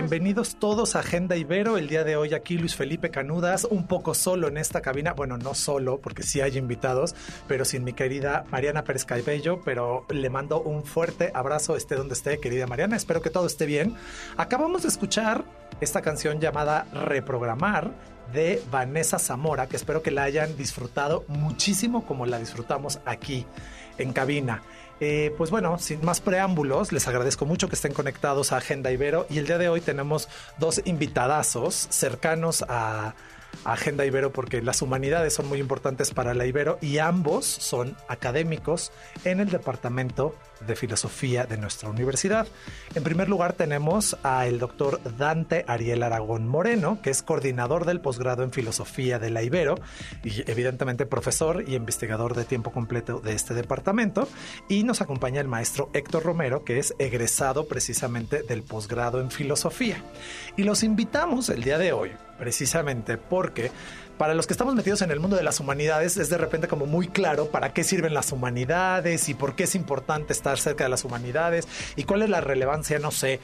Bienvenidos todos a Agenda Ibero. El día de hoy aquí Luis Felipe Canudas, un poco solo en esta cabina. Bueno, no solo, porque sí hay invitados, pero sin mi querida Mariana Pérez Caibello. Pero le mando un fuerte abrazo, esté donde esté, querida Mariana. Espero que todo esté bien. Acabamos de escuchar esta canción llamada Reprogramar de Vanessa Zamora, que espero que la hayan disfrutado muchísimo como la disfrutamos aquí en cabina. Eh, pues bueno, sin más preámbulos, les agradezco mucho que estén conectados a Agenda Ibero y el día de hoy tenemos dos invitadazos cercanos a, Agenda Ibero porque las humanidades son muy importantes para la Ibero y ambos son académicos en el departamento de filosofía de nuestra universidad. En primer lugar tenemos al doctor Dante Ariel Aragón Moreno, que es coordinador del posgrado en filosofía de la Ibero y evidentemente profesor y investigador de tiempo completo de este departamento. Y nos acompaña el maestro Héctor Romero, que es egresado precisamente del posgrado en filosofía. Y los invitamos el día de hoy precisamente porque para los que estamos metidos en el mundo de las humanidades es de repente como muy claro para qué sirven las humanidades y por qué es importante estar cerca de las humanidades y cuál es la relevancia, no sé,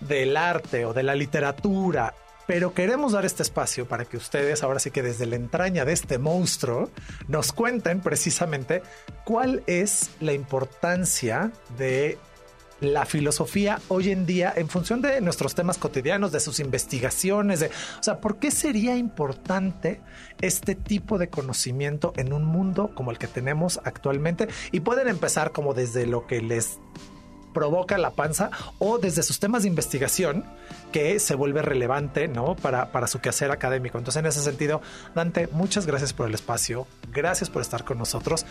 del arte o de la literatura. Pero queremos dar este espacio para que ustedes, ahora sí que desde la entraña de este monstruo, nos cuenten precisamente cuál es la importancia de la filosofía hoy en día en función de nuestros temas cotidianos, de sus investigaciones, de, o sea, ¿por qué sería importante este tipo de conocimiento en un mundo como el que tenemos actualmente? Y pueden empezar como desde lo que les provoca la panza o desde sus temas de investigación que se vuelve relevante ¿no? para, para su quehacer académico. Entonces, en ese sentido, Dante, muchas gracias por el espacio, gracias por estar con nosotros.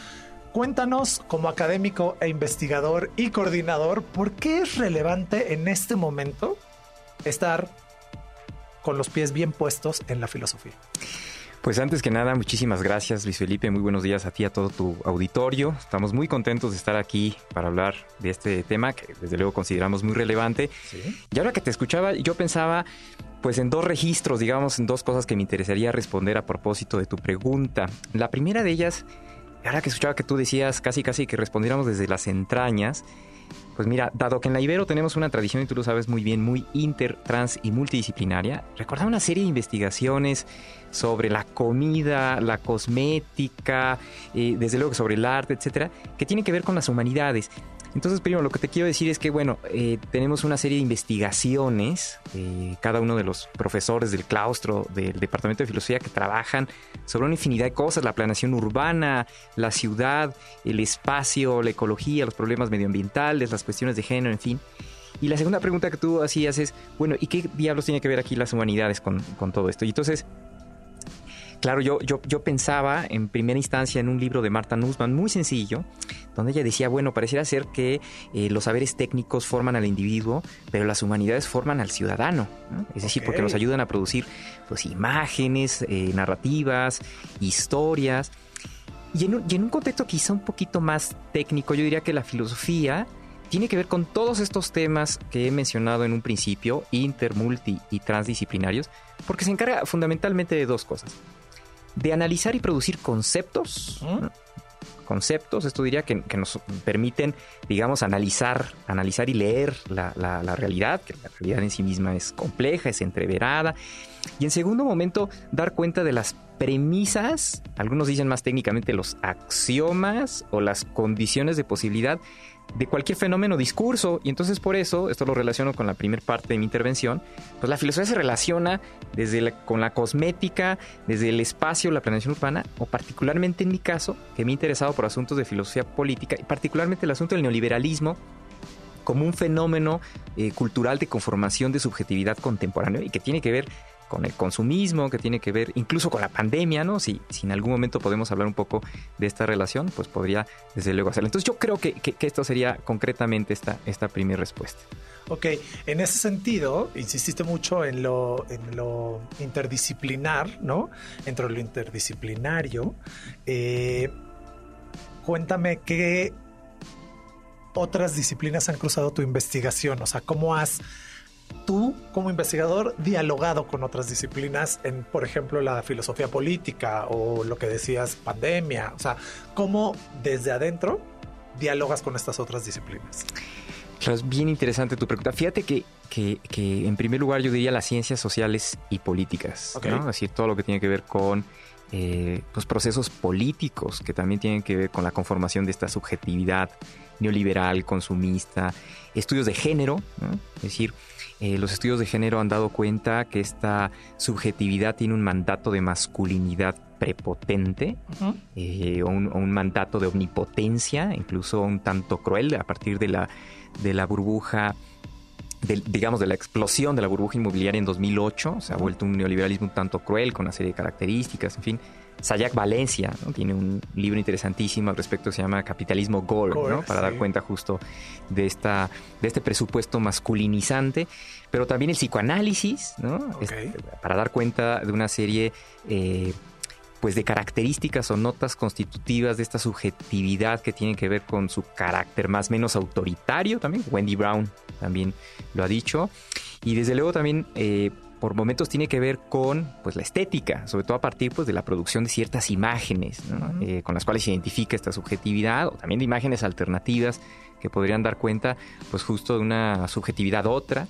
Cuéntanos, como académico e investigador y coordinador, ¿por qué es relevante en este momento estar con los pies bien puestos en la filosofía? Pues antes que nada, muchísimas gracias Luis Felipe, muy buenos días a ti, a todo tu auditorio. Estamos muy contentos de estar aquí para hablar de este tema que desde luego consideramos muy relevante. Y ahora que te escuchaba, yo pensaba pues en dos registros, digamos, en dos cosas que me interesaría responder a propósito de tu pregunta. La primera de ellas ahora que escuchaba que tú decías casi casi que respondiéramos desde las entrañas, pues mira, dado que en la Ibero tenemos una tradición, y tú lo sabes muy bien, muy inter, trans y multidisciplinaria, recordaba una serie de investigaciones sobre la comida, la cosmética, eh, desde luego sobre el arte, etcétera, que tienen que ver con las humanidades. Entonces, primero, lo que te quiero decir es que, bueno, eh, tenemos una serie de investigaciones, eh, cada uno de los profesores del claustro del Departamento de Filosofía que trabajan sobre una infinidad de cosas, la planeación urbana, la ciudad, el espacio, la ecología, los problemas medioambientales, las cuestiones de género, en fin. Y la segunda pregunta que tú hacías es, bueno, ¿y qué diablos tiene que ver aquí las humanidades con, con todo esto? Y entonces, Claro, yo, yo, yo pensaba en primera instancia en un libro de Marta Nussbaum muy sencillo, donde ella decía, bueno, pareciera ser que eh, los saberes técnicos forman al individuo, pero las humanidades forman al ciudadano. Es decir, porque nos ayudan a producir pues, imágenes, eh, narrativas, historias. Y en, un, y en un contexto quizá un poquito más técnico, yo diría que la filosofía tiene que ver con todos estos temas que he mencionado en un principio, inter, multi y transdisciplinarios, porque se encarga fundamentalmente de dos cosas de analizar y producir conceptos. Conceptos, esto diría que, nos permiten, digamos, analizar, analizar y leer la, realidad, que la realidad en sí misma es compleja, es entreverada. Y en segundo momento, dar cuenta de las premisas, algunos dicen más técnicamente los axiomas o las condiciones de posibilidad de cualquier fenómeno discurso. Y entonces por eso, esto lo relaciono con la primera parte de mi intervención, pues la filosofía se relaciona desde con la cosmética, desde el espacio, la planeación urbana, o particularmente en mi caso, que me he interesado por asuntos de filosofía política, y particularmente el asunto del neoliberalismo como un fenómeno eh, cultural de conformación de subjetividad contemporáneo y que tiene que ver con el consumismo, que tiene que ver incluso con la pandemia, ¿no? Si, si en algún momento podemos hablar un poco de esta relación, pues podría desde luego hacerlo. Entonces yo creo que, que, esto sería concretamente esta, esta primera respuesta. Ok, en ese sentido, insististe mucho en lo, en lo interdisciplinar, ¿no? Entre lo interdisciplinario. Eh, cuéntame qué otras disciplinas han cruzado tu investigación, o sea, cómo has tú como investigador dialogado con otras disciplinas en, por ejemplo, la filosofía política o lo que decías, pandemia, o sea, cómo desde adentro dialogas con estas otras disciplinas. Claro, es bien interesante tu pregunta. Fíjate que, que, en primer lugar yo diría las ciencias sociales y políticas, ¿no? Es decir, todo lo que tiene que ver con eh, pues procesos políticos que también tienen que ver con la conformación de esta subjetividad neoliberal, consumista, estudios de género, es decir, eh, los estudios de género han dado cuenta que esta subjetividad tiene un mandato de masculinidad prepotente eh, o, un, mandato de omnipotencia, incluso un tanto cruel a partir de la, de la burbuja digamos, de la explosión de la burbuja inmobiliaria en 2008. Se ha vuelto un neoliberalismo un tanto cruel, con una serie de características, en fin. Sayak Valencia tiene un libro interesantísimo al respecto, se llama Capitalismo Gore, para dar cuenta justo de, esta, de este presupuesto masculinizante, pero también el psicoanálisis, este, para dar cuenta de una serie eh, pues de características o notas constitutivas de esta subjetividad que tienen que ver con su carácter más o menos autoritario también. Wendy Brown también lo ha dicho. Y desde luego también eh, por momentos tiene que ver con pues, la estética, sobre todo a partir pues, de la producción de ciertas imágenes eh, con las cuales se identifica esta subjetividad, o también de imágenes alternativas que podrían dar cuenta pues, justo de una subjetividad otra.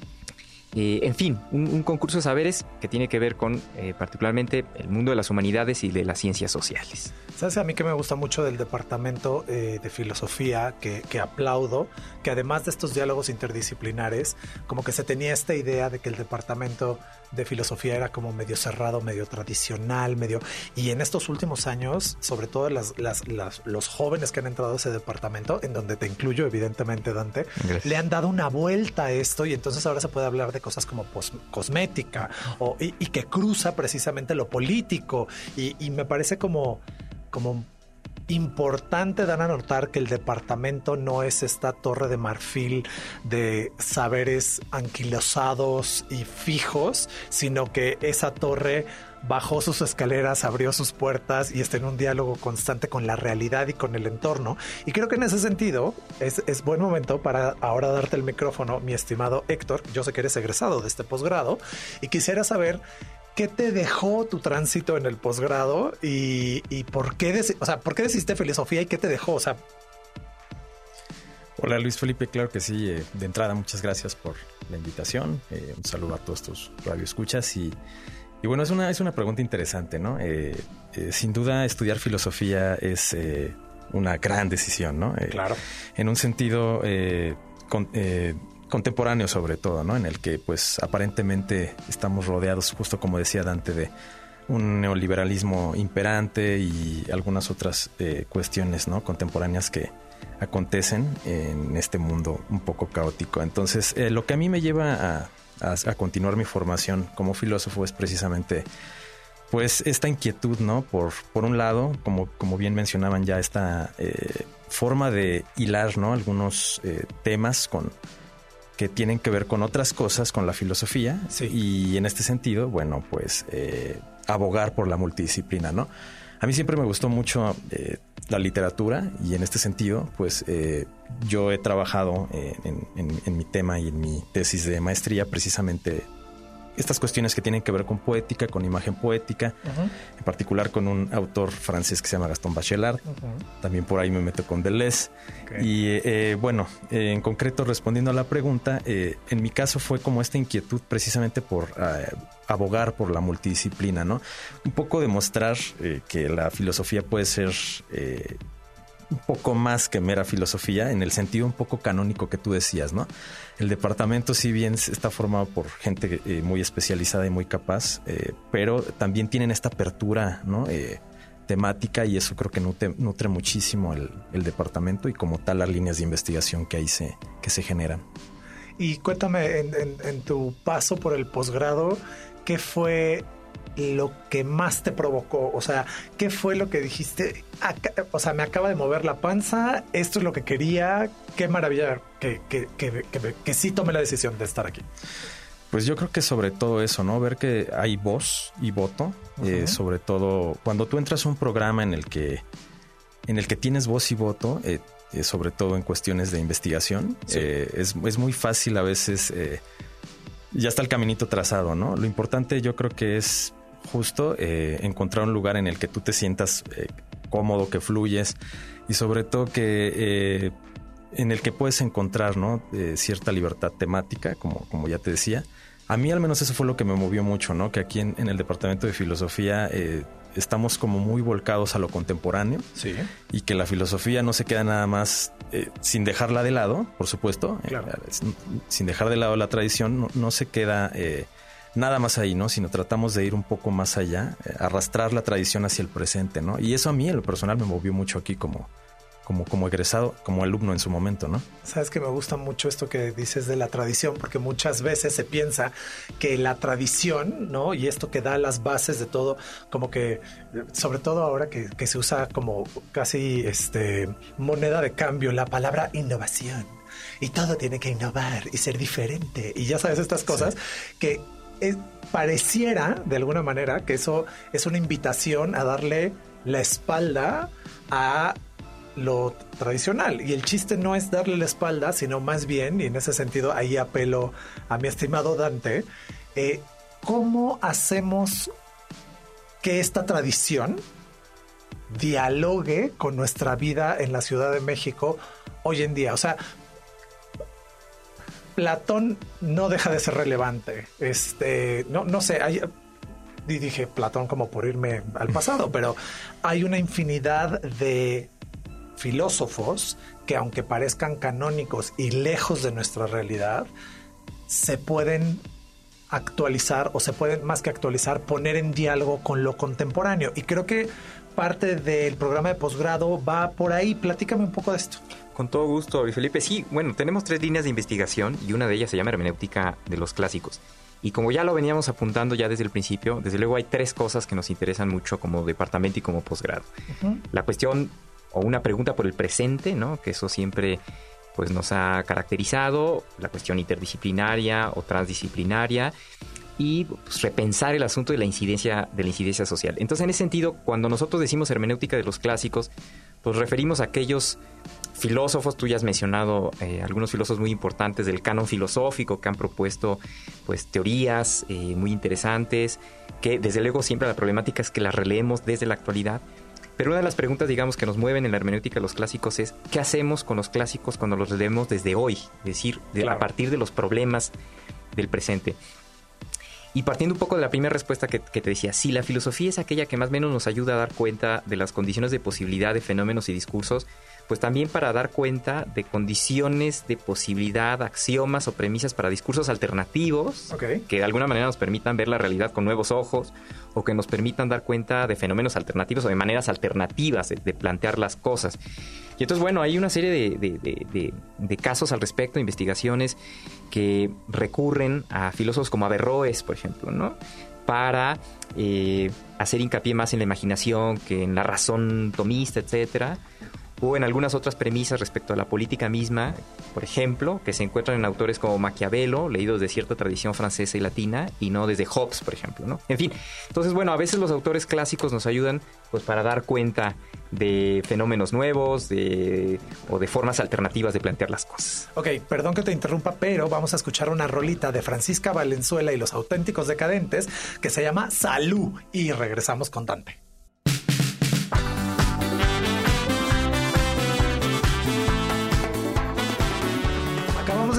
Eh, en fin, un, concurso de saberes que tiene que ver con eh, particularmente el mundo de las humanidades y de las ciencias sociales. ¿Sabes a mí que me gusta mucho del departamento eh, de filosofía, que, que, aplaudo, que además de estos diálogos interdisciplinares, como que se tenía esta idea de que el departamento de filosofía era como medio cerrado, medio tradicional, medio... Y en estos últimos años, sobre todo las, las, los jóvenes que han entrado a ese departamento, en donde te incluyo evidentemente, Dante, le han dado una vuelta a esto y entonces ahora se puede hablar de cosas como cosmética o, y, que cruza precisamente lo político y, y me parece como como importante dar a notar que el departamento no es esta torre de marfil de saberes anquilosados y fijos, sino que esa torre bajó sus escaleras, abrió sus puertas y está en un diálogo constante con la realidad y con el entorno. Y creo que en ese sentido es, es buen momento para ahora darte el micrófono, mi estimado Héctor. Yo sé que eres egresado de este posgrado y quisiera saber ¿qué te dejó tu tránsito en el posgrado y, por qué, o sea, por qué decidiste filosofía y qué te dejó? O sea, Hola Luis Felipe, claro que sí. Eh, de entrada, muchas gracias por la invitación. Eh, un saludo a todos tus radioescuchas y, y bueno, es una, es una pregunta interesante, ¿no? Eh, sin duda, estudiar filosofía es una gran decisión, ¿no? claro. En un sentido, con, contemporáneo sobre todo, ¿no? En el que pues aparentemente estamos rodeados, justo como decía Dante, de un neoliberalismo imperante y algunas otras eh, cuestiones, ¿no? Contemporáneas que acontecen en este mundo un poco caótico. Entonces, eh, lo que a mí me lleva a, a, continuar mi formación como filósofo es precisamente pues esta inquietud, ¿no? Por, por un lado, como, como bien mencionaban ya, esta eh, forma de hilar, ¿no? Algunos temas con, que tienen que ver con otras cosas, con la filosofía. Y en este sentido, bueno, pues eh, abogar por la multidisciplina, ¿no? A mí siempre me gustó mucho eh, la literatura y en este sentido, pues eh, yo he trabajado en, mi tema y en mi tesis de maestría precisamente estas cuestiones que tienen que ver con poética, con imagen poética, en particular con un autor francés que se llama Gaston Bachelard. También por ahí me meto con Deleuze. Y eh, bueno, eh, en concreto respondiendo a la pregunta, eh, en mi caso fue como esta inquietud precisamente por abogar por la multidisciplina, ¿no? Un poco demostrar que la filosofía puede ser un poco más que mera filosofía, en el sentido un poco canónico que tú decías, ¿no? El departamento, si bien está formado por gente eh, muy especializada y muy capaz, eh, pero también tienen esta apertura, ¿no? Eh, temática y eso creo que nutre, muchísimo el, departamento y como tal las líneas de investigación que ahí se, que se generan. Y cuéntame, en, en tu paso por el posgrado, ¿qué fue lo que más te provocó? O sea, ¿qué fue lo que dijiste? o sea, me acaba de mover la panza, esto es lo que quería, qué maravilla que, que, que, que sí tomé la decisión de estar aquí. Pues yo creo que sobre todo eso, ¿no? Ver que hay voz y voto, eh, sobre todo cuando tú entras a un programa en el que, en el que tienes voz y voto, eh, eh, sobre todo en cuestiones de investigación, es, es, muy fácil a veces, ya está el caminito trazado, ¿no? Lo importante yo creo que es justo encontrar un lugar en el que tú te sientas cómodo, que fluyes y sobre todo que en el que puedes encontrar ¿no? cierta libertad temática, como, como ya te decía, a mí al menos eso fue lo que me movió mucho, ¿no? Que aquí en, el departamento de filosofía eh, estamos como muy volcados a lo contemporáneo. Sí. Y que la filosofía no se queda nada más eh, sin dejarla de lado, por supuesto. Eh, sin dejar de lado la tradición, no, se queda nada más ahí, ¿no? Sino tratamos de ir un poco más allá, arrastrar la tradición hacia el presente, ¿no? Y eso a mí en lo personal me movió mucho aquí como, como, como egresado, como alumno en su momento, ¿no? Sabes que me gusta mucho esto que dices de la tradición, porque muchas veces se piensa que la tradición, ¿no? Y esto que da las bases de todo, como que, sobre todo ahora que, se usa como casi este moneda de cambio, la palabra innovación. Y todo tiene que innovar y ser diferente. Y ya sabes estas cosas que pareciera de alguna manera que eso es una invitación a darle la espalda a lo tradicional. Y el chiste no es darle la espalda, sino más bien, y en ese sentido ahí apelo a mi estimado Dante, eh, ¿cómo hacemos que esta tradición dialogue con nuestra vida en la Ciudad de México hoy en día? O sea, Platón no deja de ser relevante. Este, no, no sé, hay, dije Platón como por irme al pasado, pero hay una infinidad de filósofos que aunque parezcan canónicos y lejos de nuestra realidad, se pueden actualizar o se pueden más que actualizar, poner en diálogo con lo contemporáneo. Y creo que parte del programa de posgrado va por ahí. Platícame un poco de esto. Con todo gusto, Felipe. Sí, bueno, tenemos tres líneas de investigación y una de ellas se llama hermenéutica de los clásicos. Y como ya lo veníamos apuntando ya desde el principio, desde luego hay tres cosas que nos interesan mucho como departamento y como posgrado. La cuestión o una pregunta por el presente, ¿no? Que eso siempre pues nos ha caracterizado, la cuestión interdisciplinaria o transdisciplinaria y pues, repensar el asunto de la incidencia de la incidencia social. Entonces, en ese sentido, cuando nosotros decimos hermenéutica de los clásicos, pues referimos a aquellos filósofos, tú ya has mencionado eh, algunos filósofos muy importantes del canon filosófico que han propuesto pues teorías eh, muy interesantes, que desde luego siempre la problemática es que las releemos desde la actualidad, pero una de las preguntas, digamos, que nos mueven en la hermenéutica de los clásicos es, ¿qué hacemos con los clásicos cuando los leemos desde hoy? Es decir, a partir de los problemas del presente. Y partiendo un poco de la primera respuesta que, que, te decía, si la filosofía es aquella que más o menos nos ayuda a dar cuenta de las condiciones de posibilidad de fenómenos y discursos, pues también para dar cuenta de condiciones de posibilidad, axiomas o premisas para discursos alternativos que de alguna manera nos permitan ver la realidad con nuevos ojos o que nos permitan dar cuenta de fenómenos alternativos o de maneras alternativas de, plantear las cosas. Y entonces, bueno, hay una serie de, casos al respecto, investigaciones que recurren a filósofos como Averroes, por ejemplo, ¿no? Para eh, hacer hincapié más en la imaginación que en la razón tomista, etcétera o en algunas otras premisas respecto a la política misma, por ejemplo, que se encuentran en autores como Maquiavelo, leídos de cierta tradición francesa y latina, y no desde Hobbes, por ejemplo, ¿no? En fin, entonces, bueno, a veces los autores clásicos nos ayudan pues para dar cuenta de fenómenos nuevos de, o de formas alternativas de plantear las cosas. Ok, perdón que te interrumpa, pero vamos a escuchar una rolita de Francisca Valenzuela y los auténticos decadentes que se llama Salud y regresamos con Dante.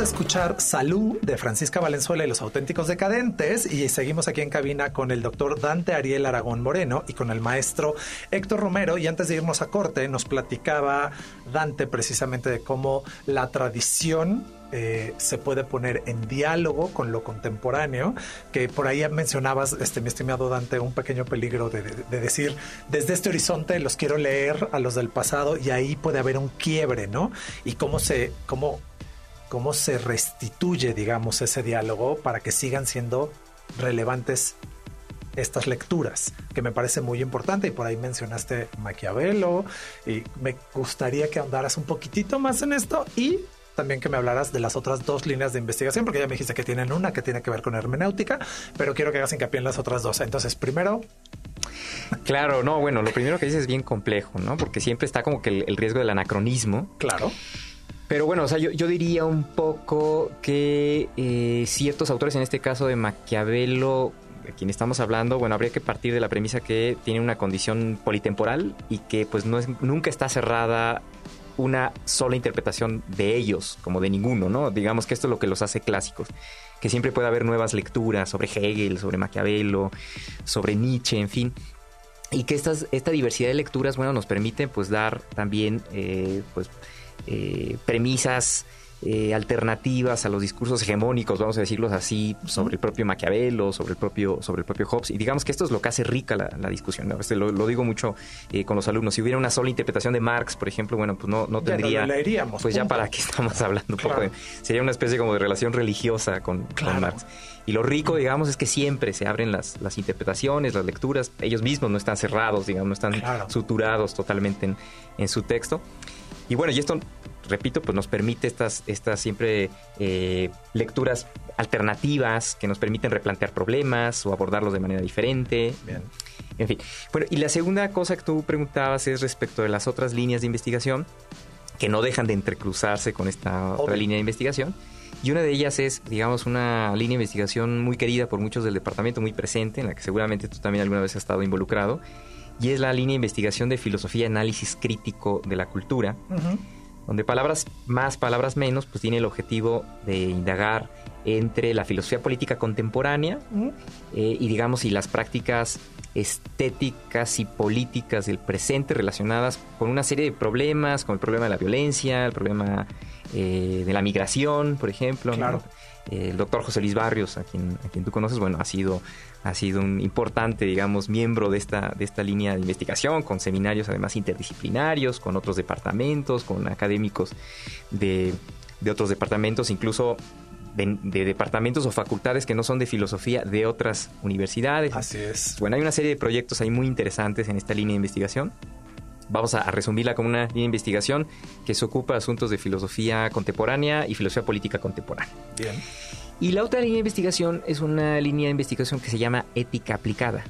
Escuchar Salud de Francisca Valenzuela y los auténticos decadentes y seguimos aquí en cabina con el doctor Dante Ariel Aragón Moreno y con el maestro Héctor Romero y antes de irnos a corte nos platicaba Dante precisamente de cómo la tradición eh, se puede poner en diálogo con lo contemporáneo, que por ahí mencionabas, este, mi estimado Dante, un pequeño peligro de, de, decir, desde este horizonte los quiero leer a los del pasado y ahí puede haber un quiebre, ¿no? Y cómo se, cómo cómo se restituye, digamos, ese diálogo para que sigan siendo relevantes estas lecturas, que me parece muy importante y por ahí mencionaste Maquiavelo y me gustaría que ahondaras un poquitito más en esto y también que me hablaras de las otras dos líneas de investigación, porque ya me dijiste que tienen una que tiene que ver con hermenéutica, pero quiero que hagas hincapié en las otras dos. Entonces, primero... Claro, no, bueno, lo primero que dices es bien complejo, ¿no? Porque siempre está como que el, riesgo del anacronismo. Claro. Pero bueno, o sea, yo, diría un poco que eh, ciertos autores, en este caso de Maquiavelo, de quien estamos hablando, bueno, habría que partir de la premisa que tiene una condición politemporal y que pues no es, nunca está cerrada una sola interpretación de ellos, como de ninguno, ¿no? Digamos que esto es lo que los hace clásicos, que siempre puede haber nuevas lecturas sobre Hegel, sobre Maquiavelo, sobre Nietzsche, en fin. Y que estas, esta diversidad de lecturas, bueno, nos permite pues dar también eh, pues, eh, premisas eh, alternativas a los discursos hegemónicos, vamos a decirlos así, sobre el propio Maquiavelo, sobre el propio, sobre el propio Hobbes. Y digamos que esto es lo que hace rica la, discusión. Este, lo, digo mucho eh, con los alumnos. Si hubiera una sola interpretación de Marx, por ejemplo, bueno, pues no, no tendría. pues ya para qué estamos hablando un poco. sería una especie como de relación religiosa con, Marx. Y lo rico, digamos, es que siempre se abren las, las interpretaciones, las lecturas. Ellos mismos no están cerrados, digamos, no están suturados totalmente en, en su texto. Y bueno, y esto repito, pues nos permite estas, estas siempre eh, lecturas alternativas que nos permiten replantear problemas o abordarlos de manera diferente. Bien. En fin. Bueno, y la segunda cosa que tú preguntabas es respecto de las otras líneas de investigación que no dejan de entrecruzarse con esta otra línea de investigación. Y una de ellas es, digamos, una línea de investigación muy querida por muchos del departamento, muy presente, en la que seguramente tú también alguna vez has estado involucrado, y es la línea de investigación de filosofía y análisis crítico de la cultura donde palabras más, palabras menos, pues tiene el objetivo de indagar entre la filosofía política contemporánea eh, y digamos y las prácticas estéticas y políticas del presente relacionadas con una serie de problemas, con el problema de la violencia, el problema eh, de la migración, por ejemplo. Claro. El doctor José Luis Barrios, a quien, a quien tú conoces, bueno, ha sido ha sido un importante, digamos, miembro de esta, de esta línea de investigación, con seminarios además interdisciplinarios, con otros departamentos, con académicos de, otros departamentos, incluso de, departamentos o facultades que no son de filosofía de otras universidades. Así es. Bueno, hay una serie de proyectos ahí muy interesantes en esta línea de investigación. Vamos a, a resumirla como una línea de investigación que se ocupa de asuntos de filosofía contemporánea y filosofía política contemporánea. Bien. Y la otra línea de investigación es una línea de investigación que se llama ética aplicada.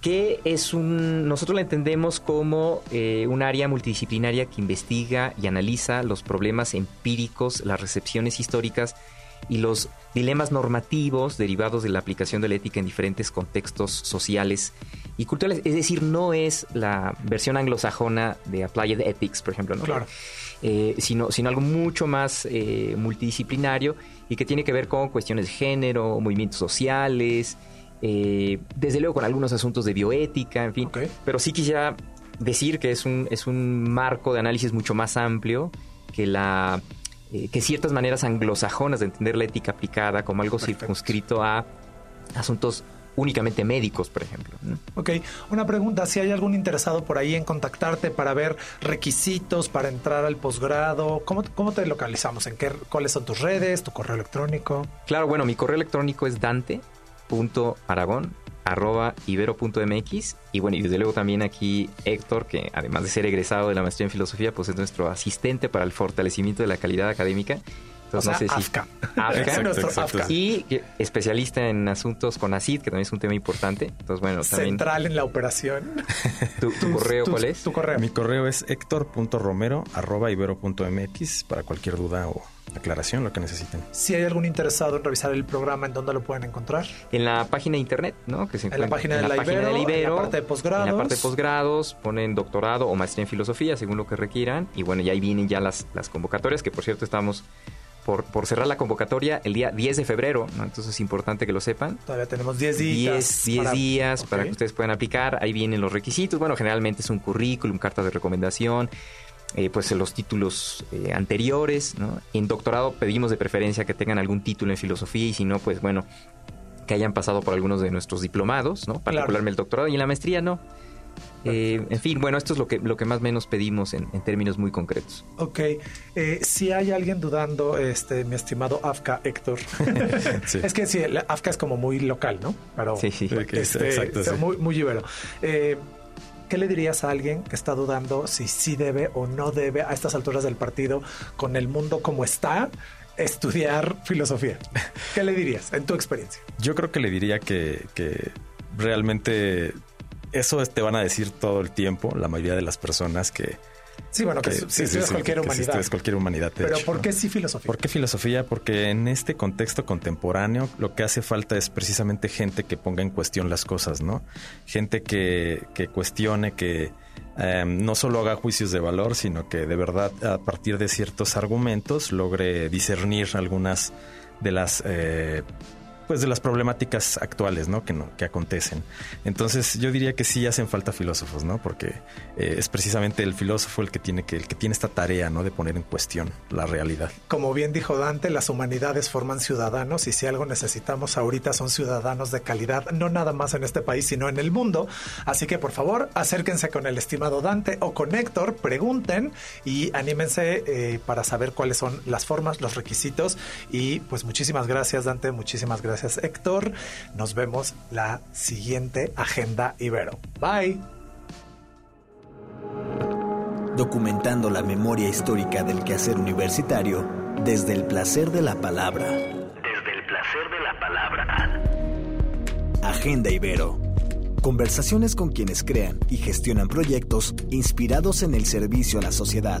que es un, nosotros la entendemos como eh, un área multidisciplinaria que investiga y analiza los problemas empíricos, las recepciones históricas y los dilemas normativos derivados de la aplicación de la ética en diferentes contextos sociales y culturales. Es decir, no es la versión anglosajona de Applied Ethics, por ejemplo, ¿no? Claro. Eh, sino, sino algo mucho más eh, multidisciplinario y que tiene que ver con cuestiones de género, movimientos sociales, eh, desde luego con algunos asuntos de bioética, en fin. Pero sí quisiera decir que es un, es un marco de análisis mucho más amplio que la que ciertas maneras anglosajonas de entender la ética aplicada como algo circunscrito a asuntos únicamente médicos, por ejemplo. Ok, una pregunta, si hay algún interesado por ahí en contactarte para ver requisitos para entrar al posgrado, ¿cómo, ¿cómo, te localizamos? ¿En qué, ¿Cuáles son tus redes, tu correo electrónico? Claro, bueno, mi correo electrónico es dante.aragón arroba ibero.mx y bueno, y desde luego también aquí Héctor, que además de ser egresado de la maestría en filosofía, pues es nuestro asistente para el fortalecimiento de la calidad académica entonces, AFCA. Y especialista en asuntos con ACID, que también es un tema importante. Entonces, bueno, también... Central en la operación. ¿Tu, correo cuál es? Tu correo. Mi correo es hector.romero.ibero.mx para cualquier duda o aclaración, lo que necesiten. Si hay algún interesado en revisar el programa, ¿en dónde lo pueden encontrar? En la página de internet, ¿no? Que se en la página, de, la Ibero, en la parte de posgrados. En la parte de posgrados, ponen doctorado o maestría en filosofía, según lo que requieran. Y bueno, ya ahí vienen ya las, las convocatorias, que por cierto estamos por, cerrar la convocatoria el día 10 de febrero, Entonces es importante que lo sepan. Todavía tenemos 10 días. 10, para... días para que ustedes puedan aplicar. Ahí vienen los requisitos. Bueno, generalmente es un currículum, carta de recomendación. Eh, pues los títulos eh, anteriores, En doctorado pedimos de preferencia que tengan algún título en filosofía y si no, pues bueno, que hayan pasado por algunos de nuestros diplomados, ¿no? Particularmente el doctorado y en la maestría no. Eh, en fin, bueno, esto es lo que, lo que más o menos pedimos en, términos muy concretos. Ok, eh, si hay alguien dudando, este, mi estimado Afka Héctor, es que sí, Afka es como muy local, ¿no? Pero, sí, sí. Este, exacto, muy, muy ibero. Eh, ¿Qué le dirías a alguien que está dudando si sí debe o no debe a estas alturas del partido, con el mundo como está, estudiar filosofía? ¿Qué le dirías en tu experiencia? Yo creo que le diría que, que realmente eso te van a decir todo el tiempo la mayoría de las personas que... Sí, bueno, que, si sí, cualquier humanidad. Si cualquier humanidad. Pero ¿por qué sí filosofía? ¿Por qué filosofía? Porque en este contexto contemporáneo lo que hace falta es precisamente gente que ponga en cuestión las cosas, ¿no? Gente que, que cuestione, que em, no solo haga juicios de valor, sino que de verdad a partir de ciertos argumentos logre discernir algunas de las... Eh, pues de las problemáticas actuales, ¿no? Que, no, que acontecen. Entonces yo diría que sí hacen falta filósofos, ¿no? Porque eh, es precisamente el filósofo el que tiene que el que tiene esta tarea, ¿no? De poner en cuestión la realidad. Como bien dijo Dante, las humanidades forman ciudadanos y si algo necesitamos ahorita son ciudadanos de calidad, no nada más en este país, sino en el mundo. Así que por favor acérquense con el estimado Dante o con Héctor, pregunten y anímense eh, para saber cuáles son las formas, los requisitos y pues muchísimas gracias Dante, muchísimas gracias Gracias Héctor. Nos vemos la siguiente Agenda Ibero. Bye. Documentando la memoria histórica del quehacer universitario desde el placer de la palabra. Desde el placer de la palabra. Agenda Ibero. Conversaciones con quienes crean y gestionan proyectos inspirados en el servicio a la sociedad